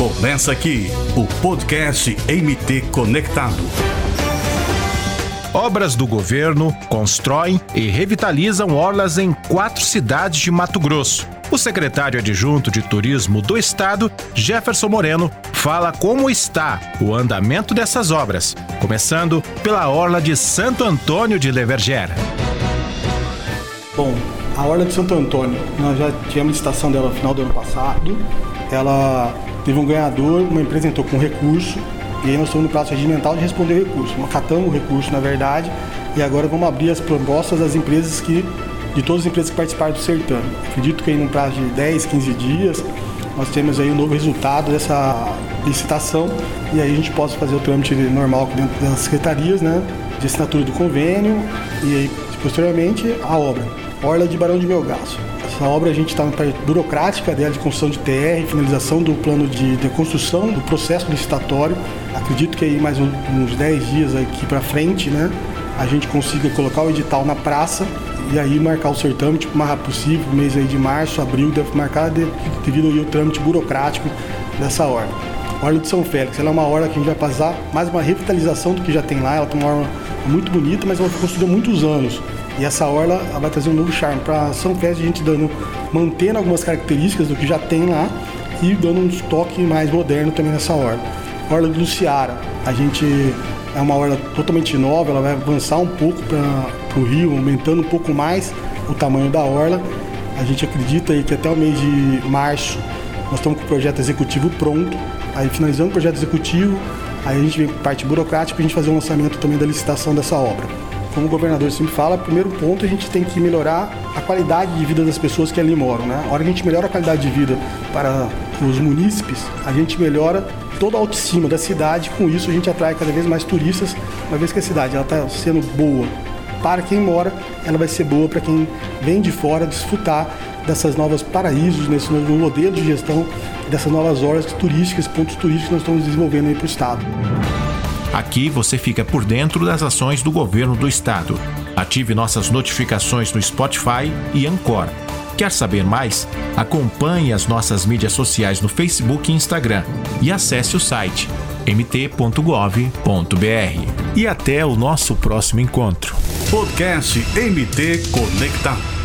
Começa aqui o podcast MT Conectado. Obras do governo constroem e revitalizam orlas em quatro cidades de Mato Grosso. O secretário adjunto de turismo do estado, Jefferson Moreno, fala como está o andamento dessas obras, começando pela orla de Santo Antônio de Levergera. Bom, a Orla de Santo Antônio, nós já tivemos licitação dela no final do ano passado. Ela teve um ganhador, uma empresa entrou com recurso, e aí nós estamos no prazo regimental de responder o recurso. Nós catamos o recurso, na verdade, e agora vamos abrir as propostas das empresas que, de todas as empresas que participaram do certame. Acredito que aí num prazo de 10, 15 dias, nós temos aí o um novo resultado dessa licitação e aí a gente possa fazer o trâmite normal dentro das secretarias, né, de assinatura do convênio e aí posteriormente a obra. Orla de Barão de Melgaço. Essa obra a gente está na parte burocrática dela de construção de TR, finalização do plano de, de construção, do processo licitatório. Acredito que aí mais um, uns 10 dias aqui para frente, né, a gente consiga colocar o edital na praça e aí marcar o certame tipo, o mais rápido possível, mês aí de março, abril, deve marcar de, devido ao trâmite burocrático dessa orla. Orla de São Félix, ela é uma orla que a gente vai passar mais uma revitalização do que já tem lá, ela tem uma orla muito bonita, mas ela foi construída há muitos anos. E essa orla vai trazer um novo charme para São Félix, a gente dando, mantendo algumas características do que já tem lá e dando um toque mais moderno também nessa orla. Orla do Luciara, a gente é uma orla totalmente nova, ela vai avançar um pouco para o rio, aumentando um pouco mais o tamanho da orla. A gente acredita aí que até o mês de março nós estamos com o projeto executivo pronto. Aí finalizando o projeto executivo, aí a gente vem a parte burocrática para a gente fazer o lançamento também da licitação dessa obra como o governador sempre fala, primeiro ponto a gente tem que melhorar a qualidade de vida das pessoas que ali moram, né? A hora que a gente melhora a qualidade de vida para os munícipes, a gente melhora toda a autoestima da cidade, com isso a gente atrai cada vez mais turistas, uma vez que a cidade está sendo boa para quem mora, ela vai ser boa para quem vem de fora desfrutar dessas novas paraísos, nesse novo modelo de gestão, dessas novas horas turísticas, pontos turísticos que nós estamos desenvolvendo aí para o Estado. Aqui você fica por dentro das ações do governo do estado. Ative nossas notificações no Spotify e Anchor. Quer saber mais? Acompanhe as nossas mídias sociais no Facebook e Instagram e acesse o site mt.gov.br. E até o nosso próximo encontro. Podcast MT Conectado.